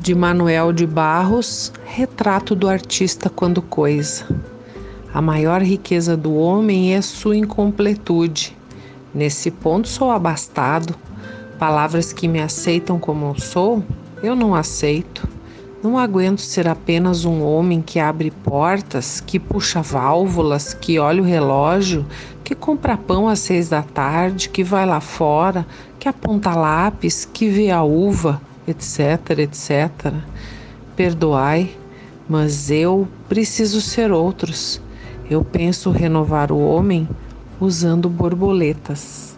de Manuel de Barros, retrato do artista quando coisa. A maior riqueza do homem é sua incompletude. Nesse ponto sou abastado. Palavras que me aceitam como eu sou, eu não aceito. Não aguento ser apenas um homem que abre portas, que puxa válvulas, que olha o relógio, que compra pão às seis da tarde, que vai lá fora, que aponta lápis, que vê a uva, etc, etc. Perdoai, mas eu preciso ser outros. Eu penso renovar o homem usando borboletas.